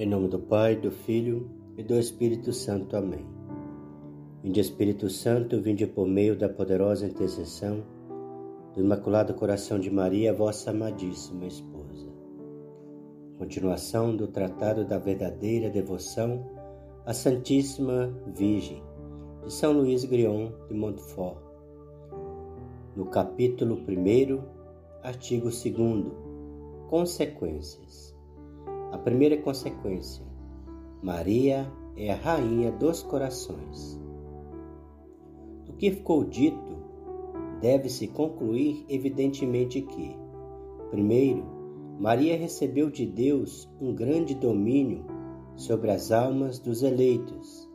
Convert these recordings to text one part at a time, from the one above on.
Em nome do Pai, do Filho e do Espírito Santo. Amém. Vinde Espírito Santo, vinde por meio da poderosa intercessão do Imaculado Coração de Maria, vossa amadíssima esposa. Continuação do Tratado da Verdadeira Devoção à Santíssima Virgem, de São Luís Grion de Montfort. No capítulo 1, artigo 2, Consequências. A primeira consequência: Maria é a rainha dos corações. Do que ficou dito, deve-se concluir evidentemente que, primeiro, Maria recebeu de Deus um grande domínio sobre as almas dos eleitos,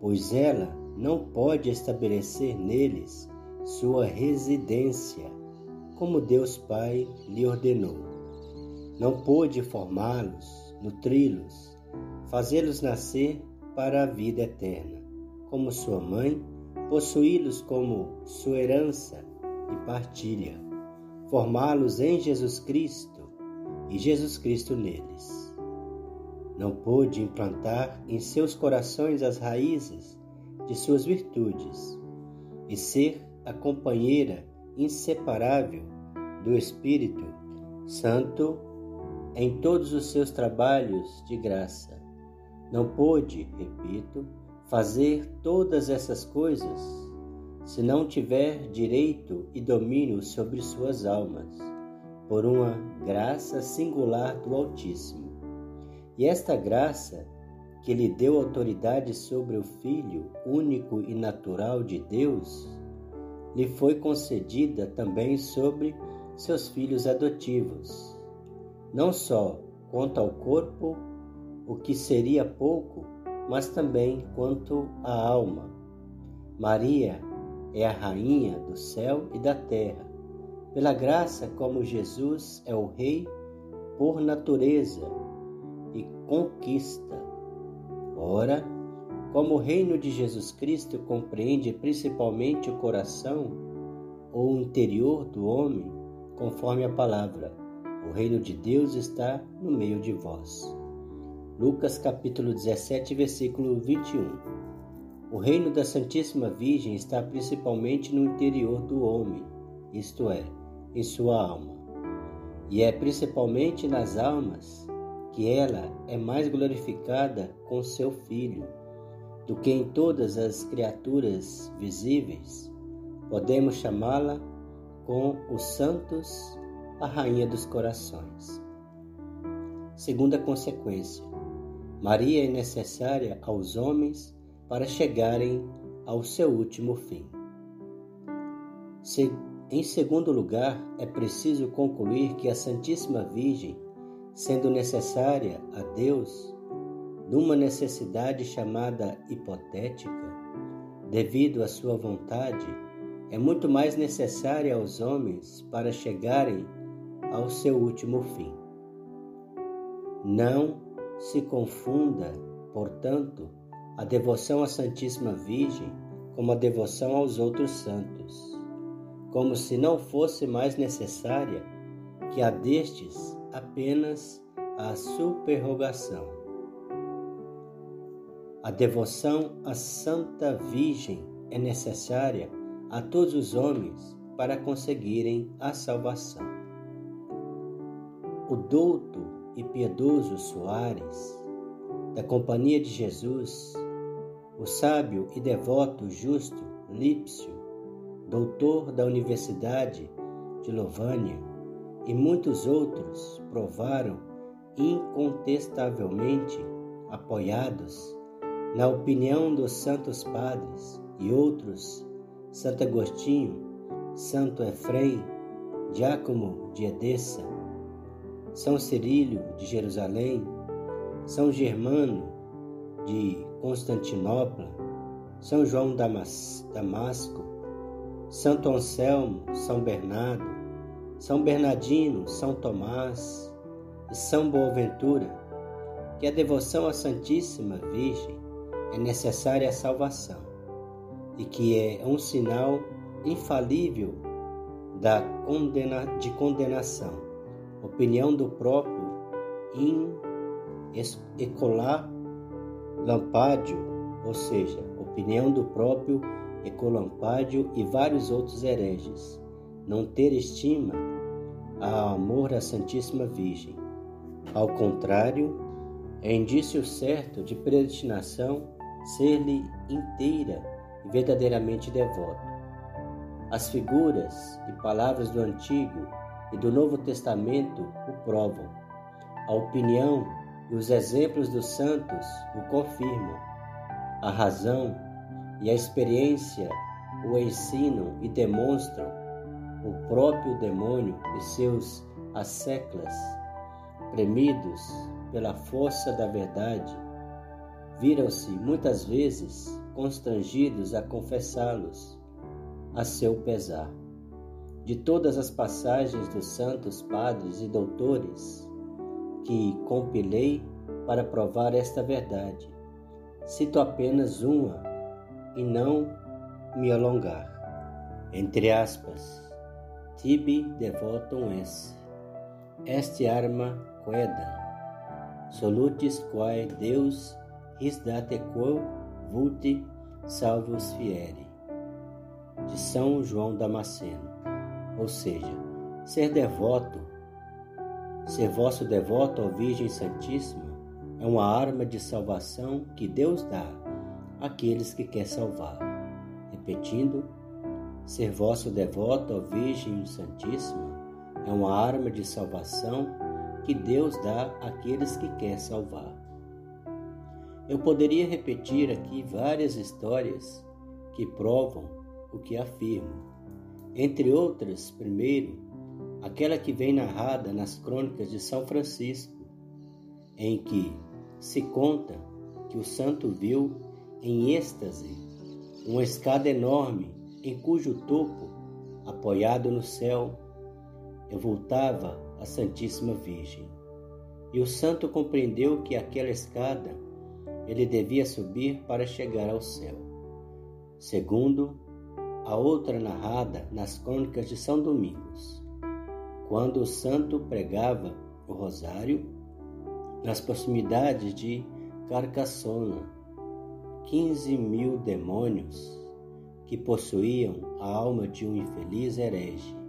pois ela não pode estabelecer neles sua residência, como Deus Pai lhe ordenou não pôde formá-los, nutri-los, fazê-los nascer para a vida eterna, como sua mãe, possuí-los como sua herança e partilha, formá-los em Jesus Cristo e Jesus Cristo neles. Não pôde implantar em seus corações as raízes de suas virtudes e ser a companheira inseparável do Espírito Santo em todos os seus trabalhos de graça. Não pôde, repito, fazer todas essas coisas se não tiver direito e domínio sobre suas almas, por uma graça singular do Altíssimo. E esta graça, que lhe deu autoridade sobre o Filho único e natural de Deus, lhe foi concedida também sobre seus filhos adotivos não só quanto ao corpo, o que seria pouco, mas também quanto à alma. Maria é a rainha do céu e da terra. Pela graça, como Jesus é o rei por natureza e conquista. Ora, como o reino de Jesus Cristo compreende principalmente o coração ou o interior do homem, conforme a palavra, o reino de Deus está no meio de vós. Lucas capítulo 17, versículo 21. O reino da Santíssima Virgem está principalmente no interior do homem, isto é, em sua alma. E é principalmente nas almas que ela é mais glorificada com seu Filho do que em todas as criaturas visíveis. Podemos chamá-la com os santos a rainha dos corações. Segunda consequência: Maria é necessária aos homens para chegarem ao seu último fim. Se, em segundo lugar, é preciso concluir que a Santíssima Virgem, sendo necessária a Deus, numa necessidade chamada hipotética, devido à sua vontade, é muito mais necessária aos homens para chegarem ao seu último fim. Não se confunda, portanto, a devoção à Santíssima Virgem com a devoção aos outros santos, como se não fosse mais necessária que a destes apenas a superrogação. A devoção à Santa Virgem é necessária a todos os homens para conseguirem a salvação o douto e piedoso Soares, da Companhia de Jesus, o sábio e devoto justo Lípcio, doutor da Universidade de Lovânia, e muitos outros provaram incontestavelmente, apoiados na opinião dos santos padres e outros, Santo Agostinho, Santo Efrem, Diácono de Edessa, são Cirílio de Jerusalém, São Germano de Constantinopla, São João Damas, Damasco, Santo Anselmo, São Bernardo, São Bernardino, São Tomás e São Boaventura, que a devoção à Santíssima Virgem é necessária à salvação e que é um sinal infalível da condena, de condenação opinião do próprio Ecolá Lampádio, ou seja, opinião do próprio Ecolampádio e vários outros hereges, não ter estima a amor à Santíssima Virgem. Ao contrário, é indício certo de predestinação ser-lhe inteira e verdadeiramente devoto. As figuras e palavras do Antigo e do Novo Testamento o provam. A opinião e os exemplos dos santos o confirmam. A razão e a experiência o ensinam e demonstram. O próprio demônio e seus asseclas, premidos pela força da verdade, viram-se muitas vezes constrangidos a confessá-los a seu pesar. De todas as passagens dos santos padres e doutores que compilei para provar esta verdade, cito apenas uma e não me alongar. Entre aspas, tibi devotum esse, este arma quedam, solutis quae Deus his date quo vulti salvos fieri. De São João Damasceno. Ou seja, ser devoto, ser vosso devoto à Virgem Santíssima é uma arma de salvação que Deus dá àqueles que quer salvar. Repetindo, ser vosso devoto à Virgem Santíssima é uma arma de salvação que Deus dá àqueles que quer salvar. Eu poderia repetir aqui várias histórias que provam o que afirmo. Entre outras, primeiro, aquela que vem narrada nas crônicas de São Francisco, em que se conta que o santo viu em êxtase uma escada enorme em cujo topo, apoiado no céu, voltava a Santíssima Virgem. E o santo compreendeu que aquela escada ele devia subir para chegar ao céu. Segundo, a outra narrada nas crônicas de São Domingos, quando o santo pregava o rosário nas proximidades de Carcassona, quinze mil demônios que possuíam a alma de um infeliz herege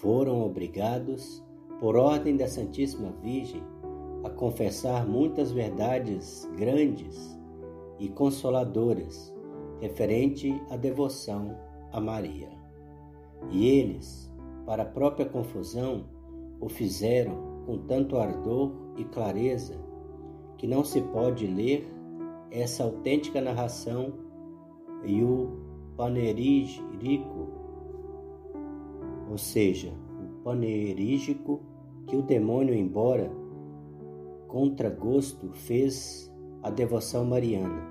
foram obrigados, por ordem da Santíssima Virgem, a confessar muitas verdades grandes e consoladoras referente à devoção a Maria. E eles, para a própria confusão, o fizeram com tanto ardor e clareza que não se pode ler essa autêntica narração e o panegírico ou seja, o panerígico que o demônio, embora contra gosto, fez a devoção mariana,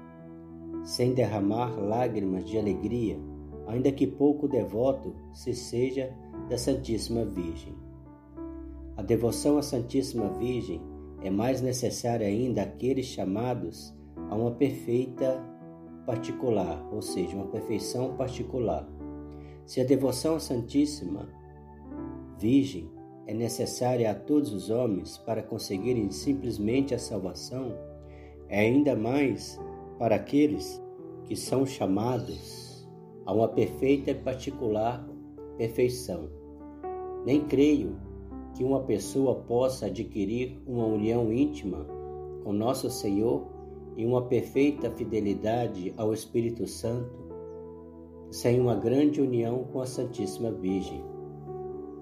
sem derramar lágrimas de alegria, ainda que pouco devoto se seja da Santíssima Virgem. A devoção à Santíssima Virgem é mais necessária ainda àqueles chamados a uma perfeita particular, ou seja, uma perfeição particular. Se a devoção à Santíssima Virgem é necessária a todos os homens para conseguirem simplesmente a salvação, é ainda mais para aqueles que são chamados a uma perfeita e particular perfeição. Nem creio que uma pessoa possa adquirir uma união íntima com Nosso Senhor e uma perfeita fidelidade ao Espírito Santo sem uma grande união com a Santíssima Virgem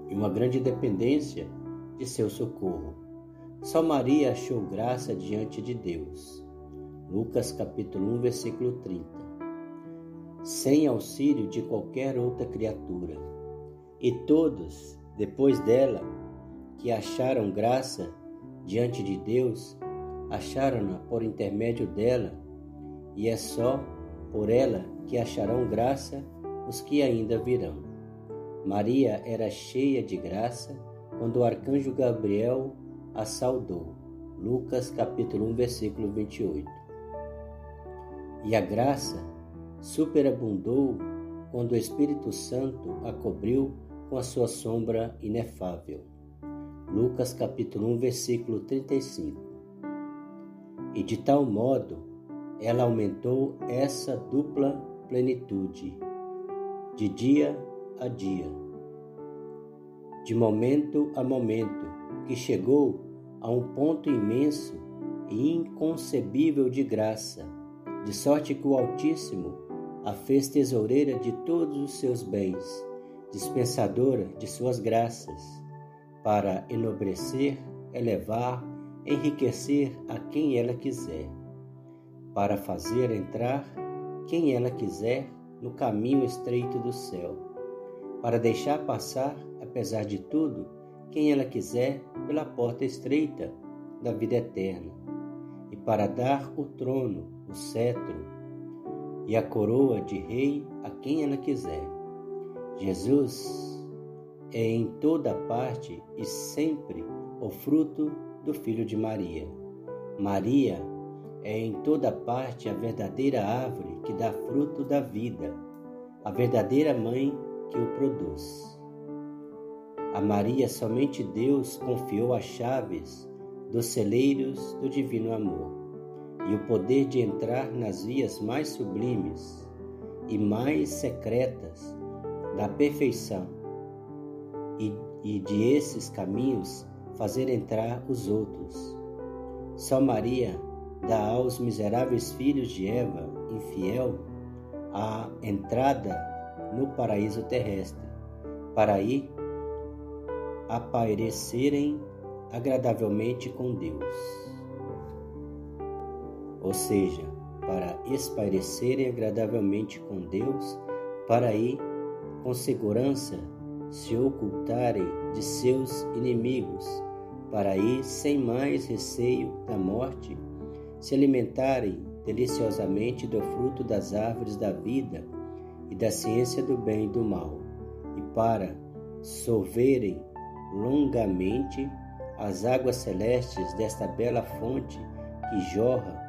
e uma grande dependência de seu socorro. Só Maria achou graça diante de Deus. Lucas capítulo 1, versículo 30. Sem auxílio de qualquer outra criatura. E todos, depois dela, que acharam graça diante de Deus, acharam-na por intermédio dela, e é só por ela que acharão graça os que ainda virão. Maria era cheia de graça quando o arcanjo Gabriel a saudou. Lucas capítulo 1, versículo 28. E a graça superabundou quando o Espírito Santo a cobriu com a sua sombra inefável. Lucas capítulo 1, versículo 35. E de tal modo ela aumentou essa dupla plenitude, de dia a dia, de momento a momento, que chegou a um ponto imenso e inconcebível de graça, de sorte que o Altíssimo a fez tesoureira de todos os seus bens, dispensadora de suas graças, para enobrecer, elevar, enriquecer a quem ela quiser, para fazer entrar quem ela quiser no caminho estreito do céu, para deixar passar, apesar de tudo, quem ela quiser pela porta estreita da vida eterna, e para dar o trono, o cetro, e a coroa de rei a quem ela quiser. Jesus é em toda parte e sempre o fruto do Filho de Maria. Maria é em toda parte a verdadeira árvore que dá fruto da vida, a verdadeira mãe que o produz. A Maria somente Deus confiou as chaves dos celeiros do divino amor e o poder de entrar nas vias mais sublimes e mais secretas da perfeição e, e de esses caminhos fazer entrar os outros. São Maria dá aos miseráveis filhos de Eva, infiel, a entrada no paraíso terrestre, para aí aparecerem agradavelmente com Deus ou seja, para espairecerem agradavelmente com Deus, para aí, com segurança, se ocultarem de seus inimigos, para aí, sem mais receio da morte, se alimentarem deliciosamente do fruto das árvores da vida e da ciência do bem e do mal, e para sorverem longamente as águas celestes desta bela fonte que jorra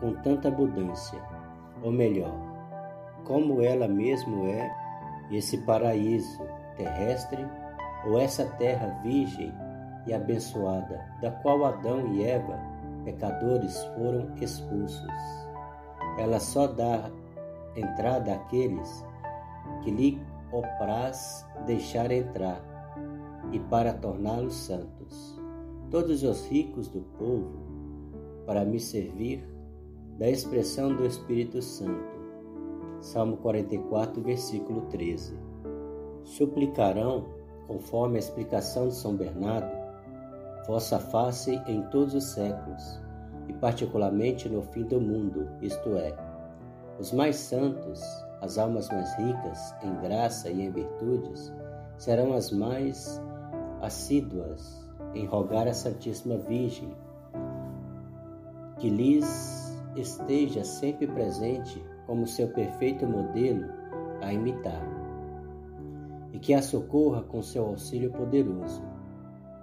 com tanta abundância, ou melhor, como ela mesmo é esse paraíso terrestre ou essa terra virgem e abençoada, da qual Adão e Eva, pecadores, foram expulsos. Ela só dá entrada àqueles que lhe opraz deixar entrar e para torná-los santos. Todos os ricos do povo, para me servir, da expressão do Espírito Santo. Salmo 44, versículo 13. Suplicarão, conforme a explicação de São Bernardo, vossa face em todos os séculos, e particularmente no fim do mundo, isto é, os mais santos, as almas mais ricas em graça e em virtudes, serão as mais assíduas em rogar a Santíssima Virgem, que lhes esteja sempre presente como seu perfeito modelo a imitar, e que a socorra com seu auxílio poderoso.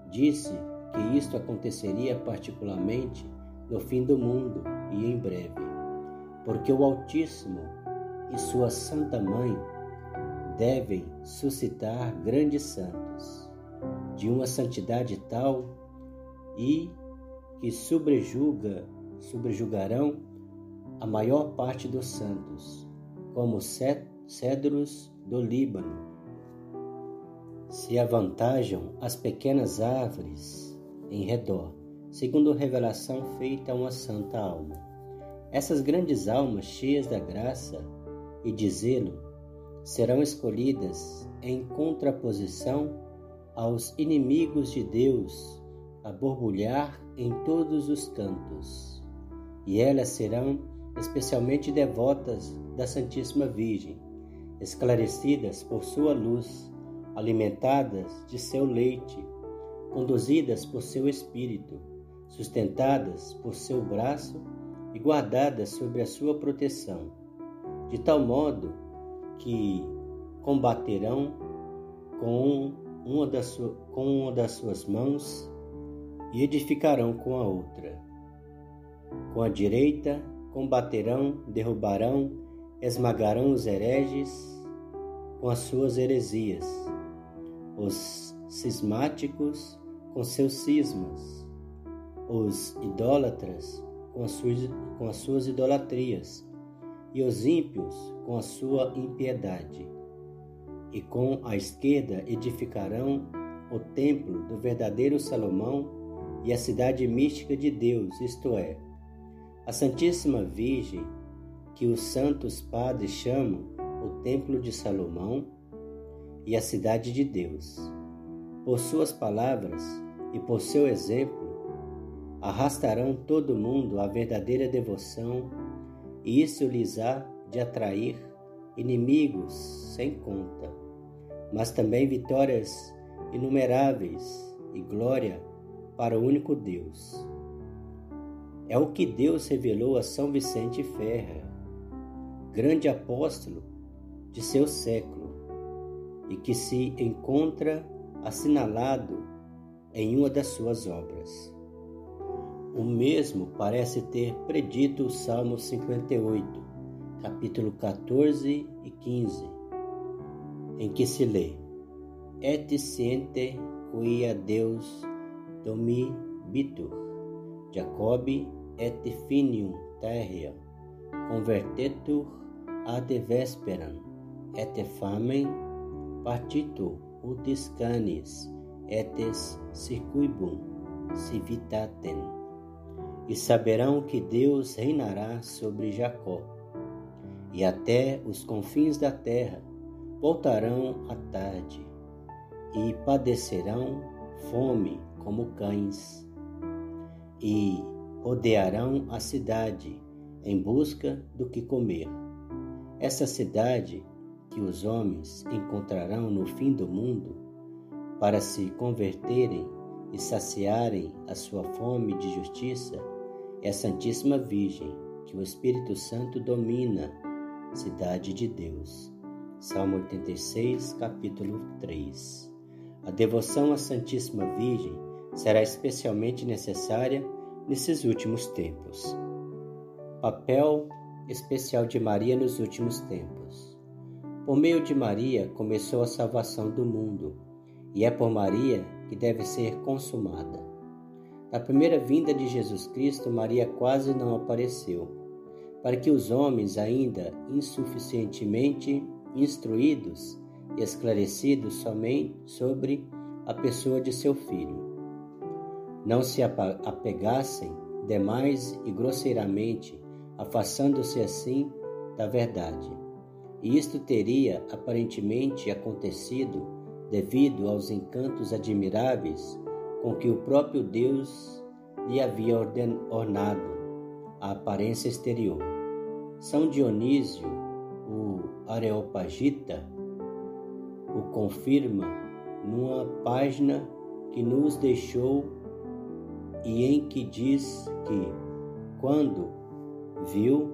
Disse que isto aconteceria particularmente no fim do mundo e em breve, porque o Altíssimo e sua Santa Mãe devem suscitar grandes santos, de uma santidade tal e que sobrejuga subjugarão a maior parte dos santos, como cedros do Líbano. Se avantajam as pequenas árvores em redor, segundo revelação feita a uma santa alma. Essas grandes almas cheias da graça e de zelo serão escolhidas em contraposição aos inimigos de Deus a borbulhar em todos os cantos e elas serão especialmente devotas da Santíssima Virgem, esclarecidas por sua luz, alimentadas de seu leite, conduzidas por seu espírito, sustentadas por seu braço e guardadas sob a sua proteção, de tal modo que combaterão com uma das, com uma das suas mãos e edificarão com a outra com a direita combaterão, derrubarão, esmagarão os hereges com as suas heresias, os cismáticos com seus cismas, os idólatras com as suas, com as suas idolatrias, e os ímpios com a sua impiedade. E com a esquerda edificarão o templo do verdadeiro Salomão e a cidade mística de Deus, isto é, a Santíssima Virgem, que os santos padres chamam o Templo de Salomão e a cidade de Deus. Por suas palavras e por seu exemplo, arrastarão todo mundo à verdadeira devoção, e isso lhes há de atrair inimigos sem conta, mas também vitórias inumeráveis e glória para o único Deus. É o que Deus revelou a São Vicente Ferrer, grande apóstolo de seu século, e que se encontra assinalado em uma das suas obras. O mesmo parece ter predito o Salmo 58, capítulo 14 e 15, em que se lê: Et siente quia Deus domibitur, Jacob et finium terra, convertetur ad vesperam, et famem partitur utis canis, etes circuibum civitatem. E saberão que Deus reinará sobre Jacó, e até os confins da terra voltarão à tarde, e padecerão fome como cães, e rodearão a cidade em busca do que comer. Essa cidade que os homens encontrarão no fim do mundo, para se converterem e saciarem a sua fome de justiça, é a Santíssima Virgem, que o Espírito Santo domina, cidade de Deus. Salmo 86, capítulo 3. A devoção à Santíssima Virgem será especialmente necessária nesses últimos tempos. Papel especial de Maria nos últimos tempos. Por meio de Maria começou a salvação do mundo, e é por Maria que deve ser consumada. Na primeira vinda de Jesus Cristo, Maria quase não apareceu, para que os homens, ainda insuficientemente instruídos e esclarecidos somente sobre a pessoa de seu filho, não se apegassem demais e grosseiramente, afastando-se assim da verdade. E isto teria aparentemente acontecido devido aos encantos admiráveis com que o próprio Deus lhe havia ornado a aparência exterior. São Dionísio, o Areopagita, o confirma numa página que nos deixou e em que diz que, quando viu,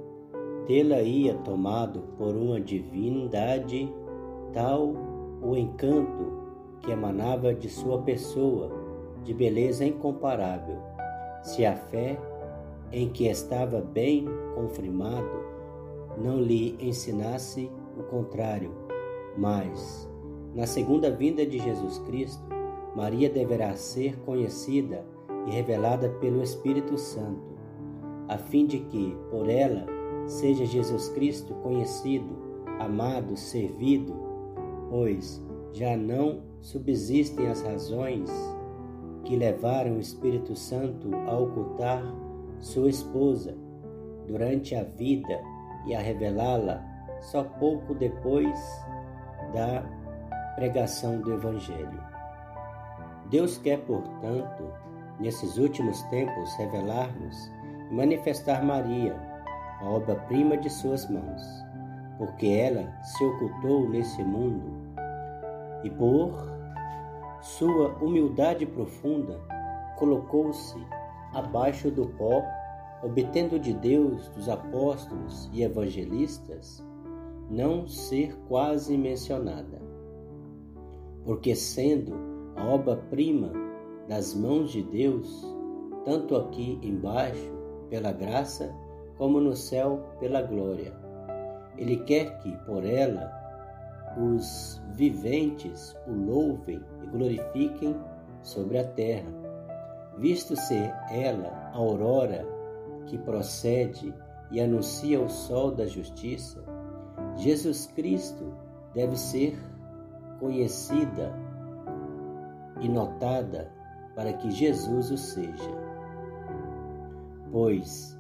tê-la ia tomado por uma divindade, tal o encanto que emanava de sua pessoa de beleza incomparável, se a fé em que estava bem confirmado não lhe ensinasse o contrário, mas, na segunda vinda de Jesus Cristo, Maria deverá ser conhecida e revelada pelo Espírito Santo, a fim de que, por ela, seja Jesus Cristo conhecido, amado, servido, pois já não subsistem as razões que levaram o Espírito Santo a ocultar sua esposa durante a vida e a revelá-la só pouco depois da pregação do Evangelho. Deus quer, portanto, nesses últimos tempos, revelar-nos e manifestar Maria, a obra-prima de suas mãos, porque ela se ocultou nesse mundo e por sua humildade profunda colocou-se abaixo do pó, obtendo de Deus, dos apóstolos e evangelistas, não ser quase mencionada. Porque, sendo a obra-prima das mãos de Deus, tanto aqui embaixo, pela graça, como no céu, pela glória, Ele quer que, por ela, os viventes o louvem e glorifiquem sobre a terra, visto ser ela a aurora que procede e anuncia o sol da justiça, Jesus Cristo deve ser conhecida e notada para que Jesus o seja. Pois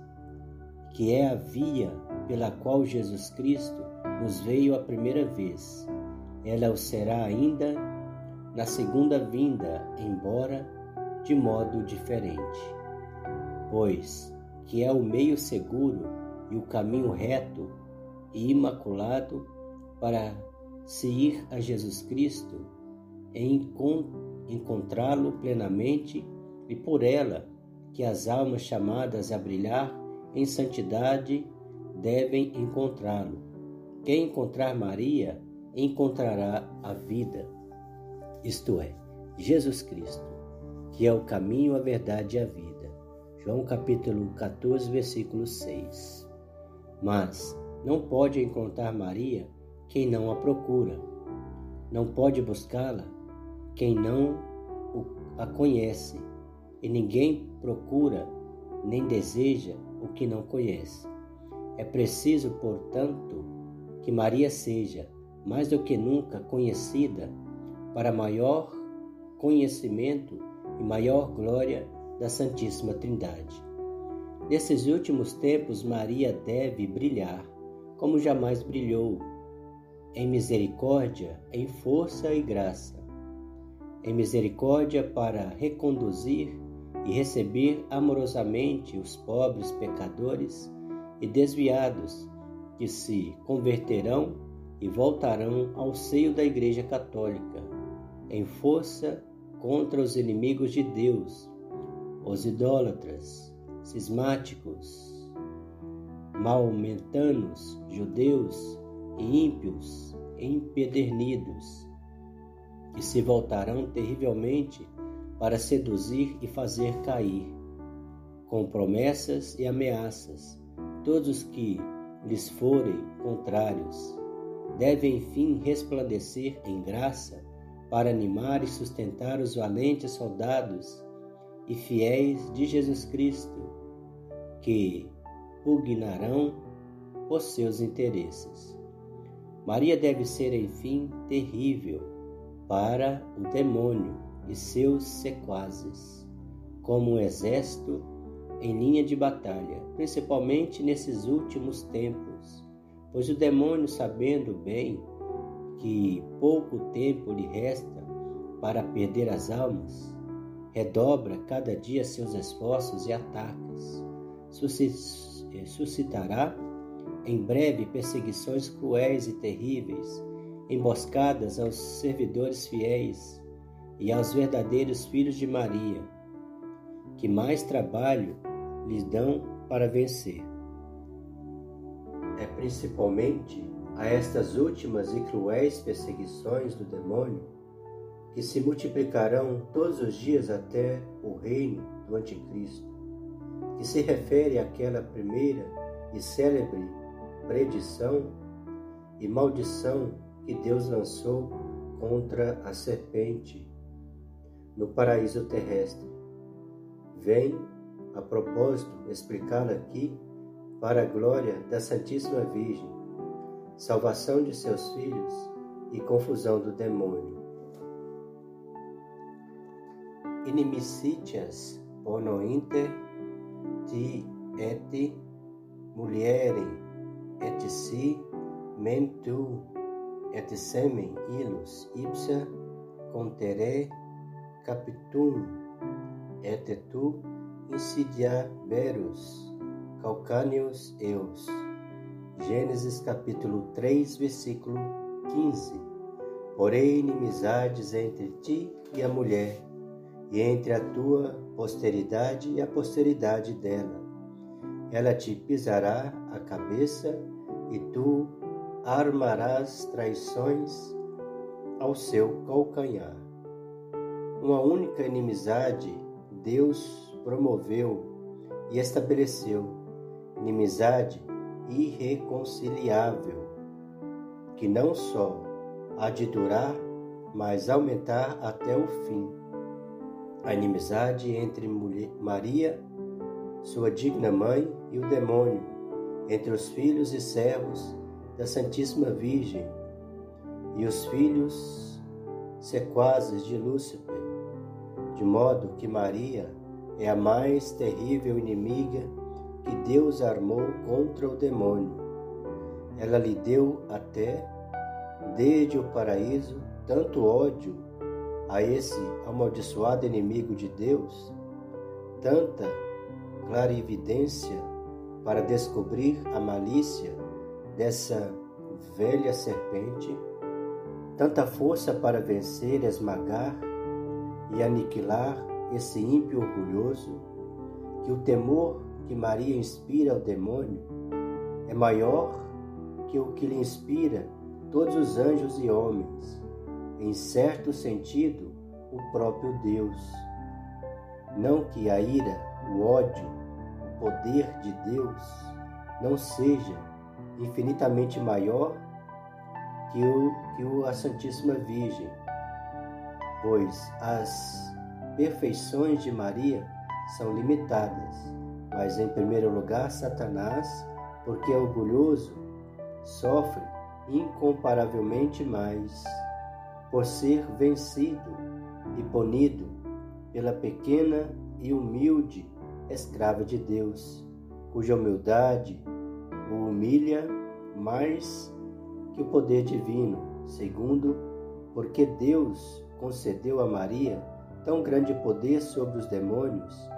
que é a via pela qual Jesus Cristo nos veio a primeira vez, ela o será ainda na segunda vinda, embora de modo diferente. Pois que é o meio seguro e o caminho reto e imaculado para se ir a Jesus Cristo e encontrá-lo plenamente e por ela que as almas chamadas a brilhar em santidade devem encontrá-lo. Quem encontrar Maria encontrará a vida, isto é, Jesus Cristo, que é o caminho, a verdade e a vida. João capítulo 14, versículo 6. Mas não pode encontrar Maria quem não a procura. Não pode buscá-la quem não a conhece. E ninguém procura nem deseja o que não conhece. É preciso, portanto, que Maria seja, mais do que nunca, conhecida para maior conhecimento e maior glória da Santíssima Trindade. Nesses últimos tempos, Maria deve brilhar como jamais brilhou, em misericórdia, em força e graça. Em misericórdia para reconduzir e receber amorosamente os pobres pecadores e desviados que se converterão e voltarão ao seio da Igreja Católica, em força contra os inimigos de Deus, os idólatras, cismáticos, maometanos, judeus e ímpios empedernidos, que se voltarão terrivelmente para seduzir e fazer cair, com promessas e ameaças, todos os que lhes forem contrários. Devem, enfim, resplandecer em graça para animar e sustentar os valentes soldados e fiéis de Jesus Cristo, que pugnarão por seus interesses. Maria deve ser, enfim, terrível para o demônio e seus sequazes, como um exército em linha de batalha, principalmente nesses últimos tempos, pois o demônio, sabendo bem que pouco tempo lhe resta para perder as almas, redobra cada dia seus esforços e ataques. Eh, suscitará em breve perseguições cruéis e terríveis, emboscadas aos servidores fiéis e aos verdadeiros filhos de Maria, que mais trabalho lhes dão para vencer. É principalmente a estas últimas e cruéis perseguições do demônio que se multiplicarão todos os dias até o reino do Anticristo, que se refere àquela primeira e célebre predição e maldição que Deus lançou contra a serpente no paraíso terrestre. Vem, a propósito, explicá-la aqui para a glória da Santíssima Virgem, salvação de seus filhos e confusão do demônio. Inimicitias pono inter ti et mulierem et si mentu et semen ilus ipsa contere capitum et tu insidiaberus calcáneos eus. Gênesis capítulo 3, versículo 15. Porém inimizades entre ti e a mulher, e entre a tua posteridade e a posteridade dela. Ela te pisará a cabeça, e tu armarás traições ao seu calcanhar. Uma única inimizade Deus promoveu e estabeleceu, inimizade irreconciliável, que não só há de durar, mas aumentar até o fim. A inimizade entre Maria sua digna mãe, e o demônio, entre os filhos e servos da Santíssima Virgem, e os filhos sequazes de Lúcifer, de modo que Maria é a mais terrível inimiga que Deus armou contra o demônio. Ela lhe deu até, desde o paraíso, tanto ódio a esse amaldiçoado inimigo de Deus, tanta clarividência para descobrir a malícia dessa velha serpente, tanta força para vencer, esmagar e aniquilar esse ímpio orgulhoso, que o temor que Maria inspira ao demônio é maior que o que lhe inspira todos os anjos e homens, em certo sentido, o próprio Deus. Não que a ira, o ódio, o poder de Deus não seja infinitamente maior que o que o a Santíssima Virgem, pois as perfeições de Maria são limitadas, mas em primeiro lugar Satanás, porque é orgulhoso, sofre incomparavelmente mais por ser vencido e punido pela pequena e humilde escrava de Deus, cuja humildade o humilha mais que o poder divino, segundo, porque Deus concedeu a Maria tão grande poder sobre os demônios,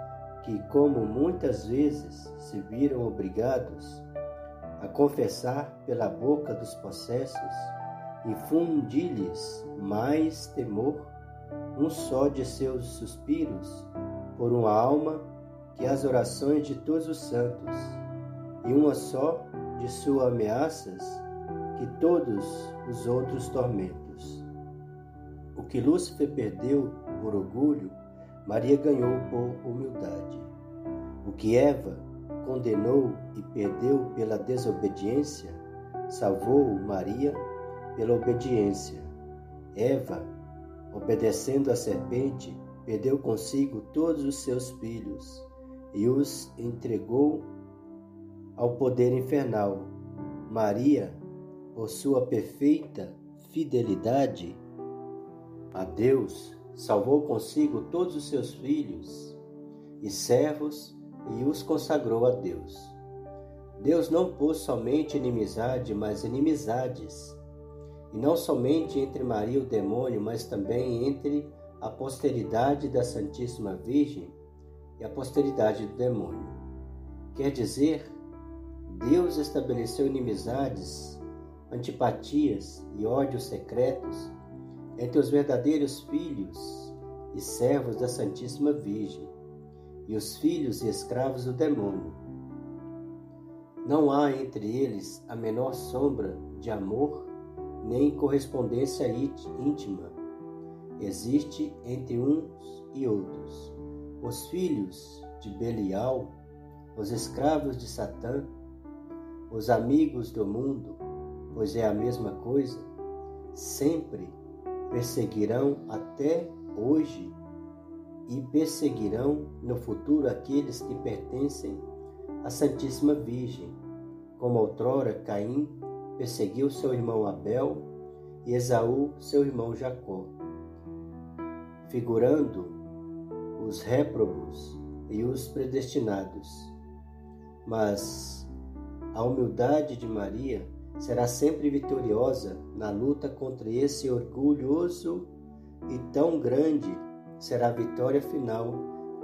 que, como muitas vezes se viram obrigados a confessar pela boca dos possessos, infundi-lhes mais temor, um só de seus suspiros por uma alma que as orações de todos os santos, e uma só de suas ameaças que todos os outros tormentos. O que Lúcifer perdeu por orgulho, Maria ganhou por humildade. O que Eva condenou e perdeu pela desobediência, salvou Maria pela obediência. Eva, obedecendo à serpente, perdeu consigo todos os seus filhos e os entregou ao poder infernal. Maria, por sua perfeita fidelidade a Deus, salvou consigo todos os seus filhos e servos e os consagrou a Deus. Deus não pôs somente inimizade, mas inimizades, e não somente entre Maria e o demônio, mas também entre a posteridade da Santíssima Virgem e a posteridade do demônio. Quer dizer, Deus estabeleceu inimizades, antipatias e ódios secretos entre os verdadeiros filhos e servos da Santíssima Virgem e os filhos e escravos do demônio. Não há entre eles a menor sombra de amor nem correspondência íntima. Existe entre uns e outros. Os filhos de Belial, os escravos de Satã, os amigos do mundo, pois é a mesma coisa, sempre perseguirão até hoje e perseguirão no futuro aqueles que pertencem à Santíssima Virgem, como outrora Caim perseguiu seu irmão Abel e Esaú seu irmão Jacó, figurando os réprobos e os predestinados. Mas a humildade de Maria será sempre vitoriosa na luta contra esse orgulhoso e tão grande será a vitória final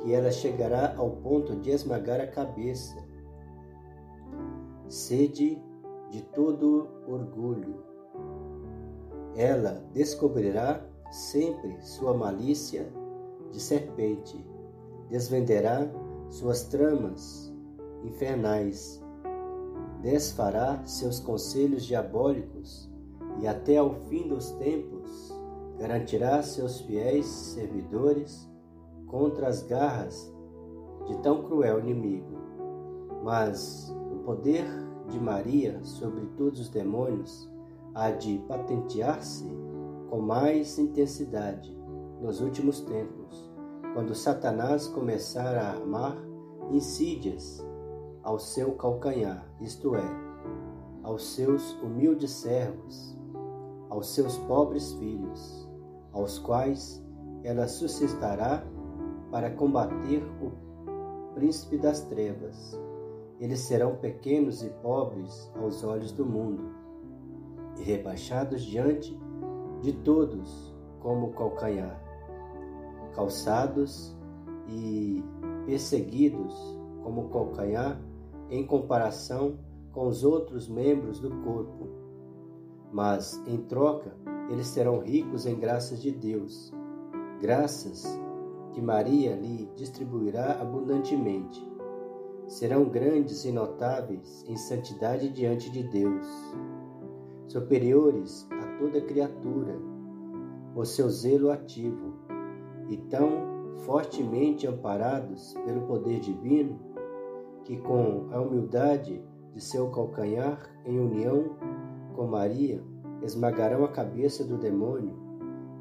que ela chegará ao ponto de esmagar a cabeça. Sede de todo orgulho. Ela descobrirá sempre sua malícia de serpente, desvenderá suas tramas infernais desfará seus conselhos diabólicos e até ao fim dos tempos garantirá seus fiéis servidores contra as garras de tão cruel inimigo. Mas o poder de Maria sobre todos os demônios há de patentear-se com mais intensidade nos últimos tempos, quando Satanás começar a armar insídias ao seu calcanhar, isto é, aos seus humildes servos, aos seus pobres filhos, aos quais ela suscitará para combater o príncipe das trevas. Eles serão pequenos e pobres aos olhos do mundo, e rebaixados diante de todos como calcanhar, calçados e perseguidos como calcanhar em comparação com os outros membros do corpo. Mas, em troca, eles serão ricos em graças de Deus, graças que Maria lhe distribuirá abundantemente. Serão grandes e notáveis em santidade diante de Deus, superiores a toda criatura, o seu zelo ativo, e tão fortemente amparados pelo poder divino, que com a humildade de seu calcanhar em união com Maria, esmagarão a cabeça do demônio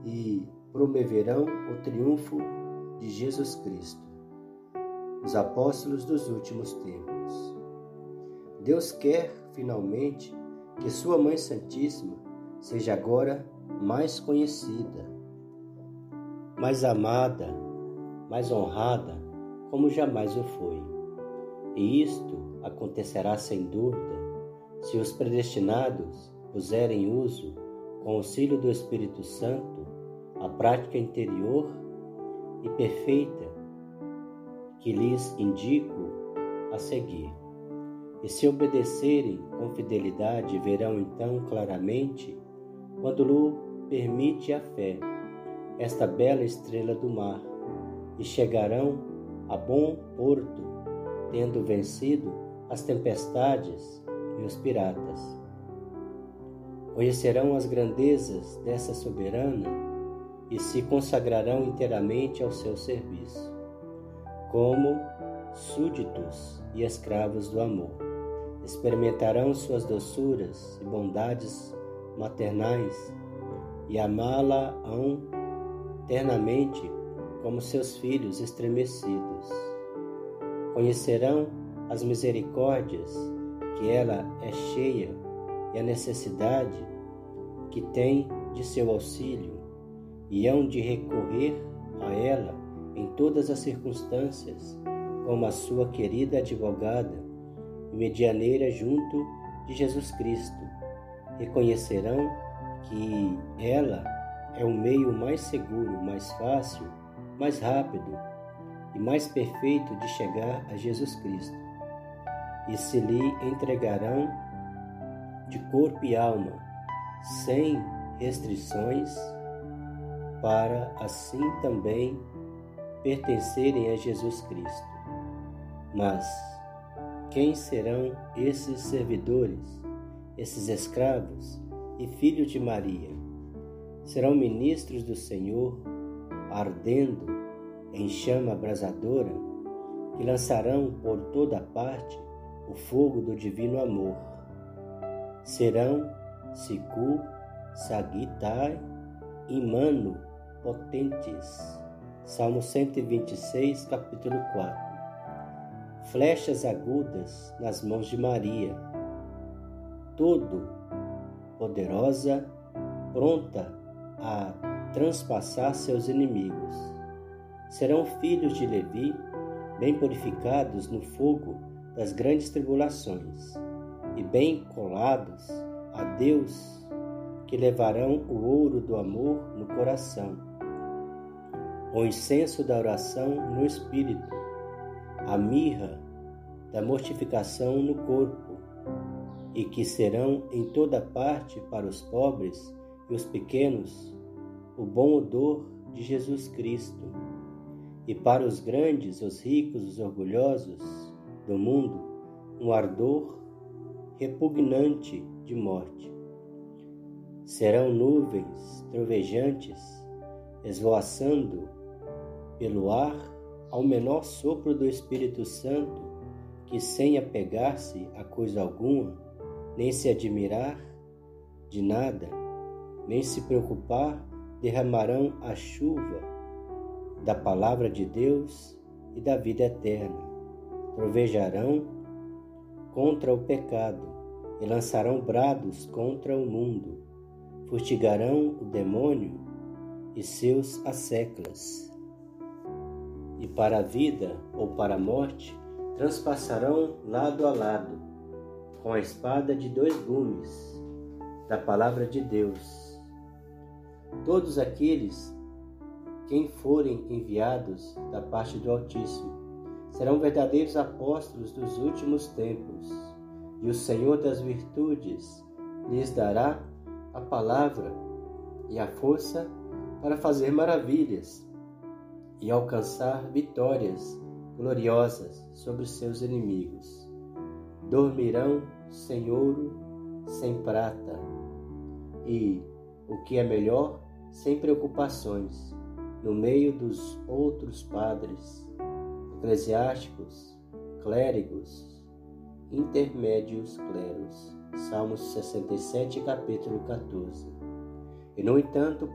e promoverão o triunfo de Jesus Cristo. Os apóstolos dos últimos tempos. Deus quer, finalmente, que Sua Mãe Santíssima seja agora mais conhecida, mais amada, mais honrada, como jamais o foi. E isto acontecerá sem dúvida se os predestinados puserem em uso, com auxílio do Espírito Santo, a prática interior e perfeita que lhes indico a seguir. E se obedecerem com fidelidade, verão então claramente, quando lhe permite a fé, esta bela estrela do mar, e chegarão a bom porto, tendo vencido as tempestades e os piratas. Conhecerão as grandezas dessa soberana e se consagrarão inteiramente ao seu serviço, como súditos e escravos do amor. Experimentarão suas doçuras e bondades maternais e amá-la-ão eternamente como seus filhos estremecidos. Conhecerão as misericórdias que ela é cheia e a necessidade que tem de seu auxílio, e hão de recorrer a ela em todas as circunstâncias, como a sua querida advogada e medianeira junto de Jesus Cristo. Reconhecerão que ela é o meio mais seguro, mais fácil, mais rápido e mais perfeito de chegar a Jesus Cristo e se lhe entregarão de corpo e alma, sem restrições, para assim também pertencerem a Jesus Cristo. Mas quem serão esses servidores, esses escravos e filhos de Maria? Serão ministros do Senhor, ardendo em chama abrasadora, que lançarão por toda parte o fogo do divino amor. Serão Siku, Sagitai e Mano potentes. Salmo 126, capítulo 4. Flechas agudas nas mãos de Maria, todo poderosa, pronta a transpassar seus inimigos. Serão filhos de Levi, bem purificados no fogo das grandes tribulações, e bem colados a Deus, que levarão o ouro do amor no coração, o incenso da oração no espírito, a mirra da mortificação no corpo, e que serão em toda parte para os pobres e os pequenos o bom odor de Jesus Cristo, e para os grandes, os ricos, os orgulhosos, do mundo um ardor repugnante de morte. Serão nuvens trovejantes esvoaçando pelo ar ao menor sopro do Espírito Santo, que sem apegar-se a coisa alguma, nem se admirar de nada, nem se preocupar, derramarão a chuva da palavra de Deus e da vida eterna trovejarão contra o pecado e lançarão brados contra o mundo, fustigarão o demônio e seus asseclas. E para a vida ou para a morte transpassarão lado a lado, com a espada de dois gumes, da palavra de Deus. Todos aqueles quem forem enviados da parte do Altíssimo serão verdadeiros apóstolos dos últimos tempos, e o Senhor das virtudes lhes dará a palavra e a força para fazer maravilhas e alcançar vitórias gloriosas sobre seus inimigos. Dormirão sem ouro, sem prata, e, o que é melhor, sem preocupações, no meio dos outros padres, eclesiásticos, clérigos, intermédios cleros. Salmos 67, capítulo 14. E no entanto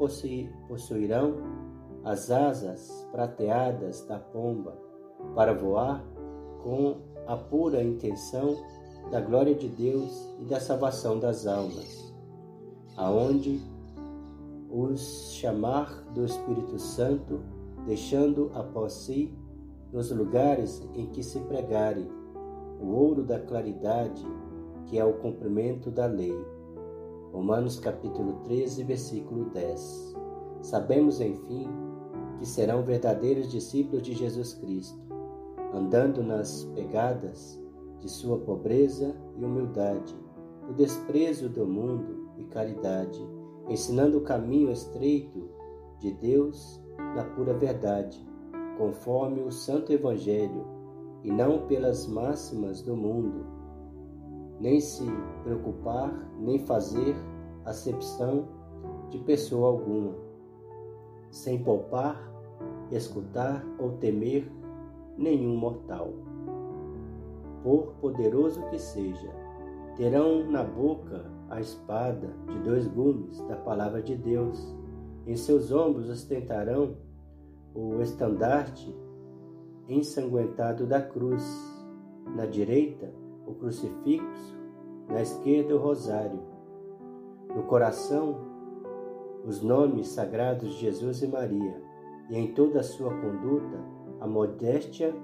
possuirão as asas prateadas da pomba para voar com a pura intenção da glória de Deus e da salvação das almas, aonde os chamar do Espírito Santo, deixando após si, nos lugares em que se pregarem, o ouro da claridade, que é o cumprimento da lei. Romanos capítulo 13, versículo 10. Sabemos, enfim, que serão verdadeiros discípulos de Jesus Cristo, andando nas pegadas de sua pobreza e humildade, do desprezo do mundo e caridade, ensinando o caminho estreito de Deus na pura verdade, conforme o Santo Evangelho, e não pelas máximas do mundo, nem se preocupar, nem fazer acepção de pessoa alguma, sem poupar, escutar ou temer nenhum mortal. Por poderoso que seja, terão na boca a espada de dois gumes da palavra de Deus. Em seus ombros ostentarão o estandarte ensanguentado da cruz. Na direita, o crucifixo, na esquerda, o rosário. No coração, os nomes sagrados de Jesus e Maria, e em toda a sua conduta, a modéstia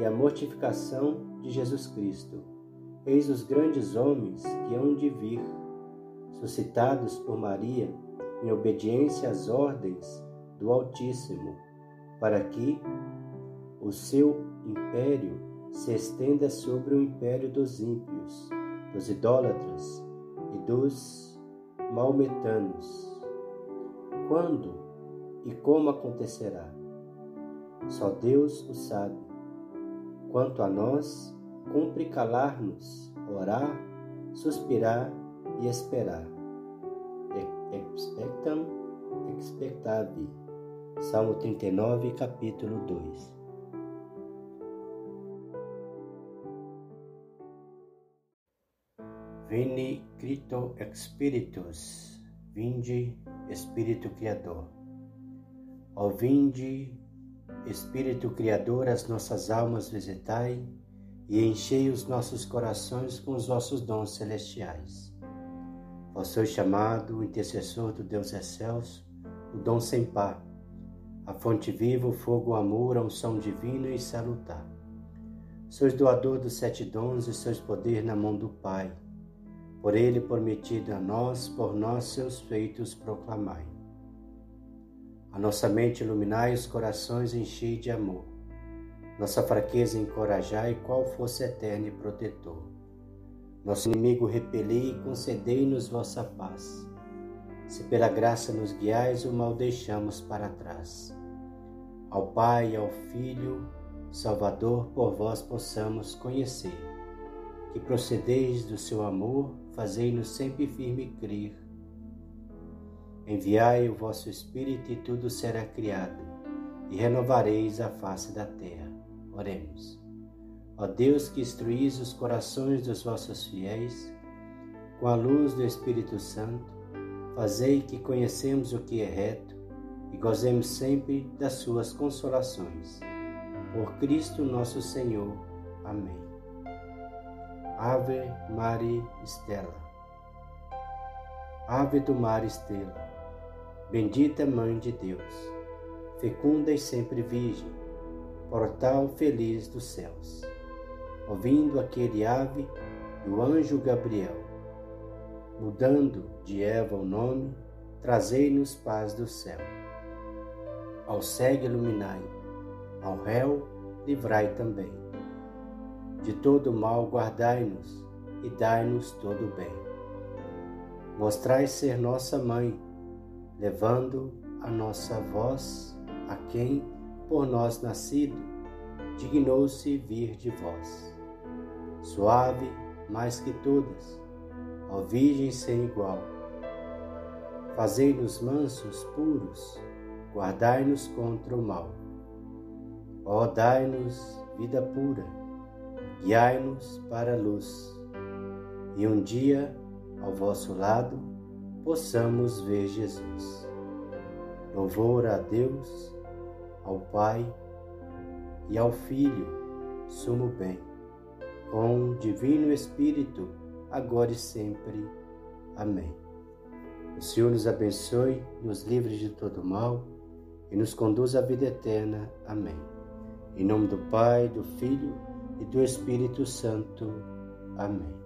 e a mortificação de Jesus Cristo. Eis os grandes homens que hão de vir suscitados por Maria em obediência às ordens do Altíssimo, para que o seu império se estenda sobre o império dos ímpios, dos idólatras e dos maometanos. Quando e como acontecerá? Só Deus o sabe. Quanto a nós, cumpre calar-nos, orar, suspirar e esperar. Expectam, expectavi. Salmo 39, capítulo 2. Vini Crito Spiritus, vinde Espírito Criador. Ó vinde, Espírito Criador, as nossas almas visitai e enchei os nossos corações com os vossos dons celestiais. Vós sois chamado intercessor do Deus excelso, o dom sem par, a fonte viva, o fogo, o amor, a unção divina e salutar. Sois doador dos sete dons e sois poder na mão do Pai. Por ele prometido a nós, por nós seus feitos proclamai. A nossa mente iluminai, os corações enchei de amor nossa fraqueza encorajai, qual fosse eterno e protetor. Nosso inimigo repeli e concedei-nos vossa paz. Se pela graça nos guiais, o mal deixamos para trás. Ao Pai ao Filho, Salvador, por vós possamos conhecer. Que procedeis do seu amor, fazei-nos sempre firme crer. Enviai o vosso Espírito e tudo será criado, e renovareis a face da terra. Oremos. Ó Deus que instruís os corações dos vossos fiéis, com a luz do Espírito Santo, fazei que conhecemos o que é reto e gozemos sempre das suas consolações. Por Cristo nosso Senhor. Amém. Ave Maria Estela. Ave do mar estrela, bendita Mãe de Deus, fecunda e sempre virgem, portal feliz dos céus. Ouvindo aquele ave do anjo Gabriel, mudando de Eva o nome, trazei-nos paz do céu. Ao cego iluminai, ao réu livrai também. De todo mal guardai-nos e dai-nos todo o bem. Mostrai ser nossa mãe, levando a nossa voz a quem, por nós nascido, dignou-se vir de vós. Suave mais que todas, ó Virgem sem igual, fazei-nos mansos, puros, guardai-nos contra o mal. Ó, dai-nos vida pura, guiai-nos para a luz, e um dia, ao vosso lado, possamos ver Jesus. Louvor a Deus, ao Pai e ao Filho, sumo bem, com o Divino Espírito, agora e sempre. Amém. O Senhor nos abençoe, nos livre de todo mal e nos conduz à vida eterna. Amém. Em nome do Pai, do Filho e do Espírito Santo. Amém.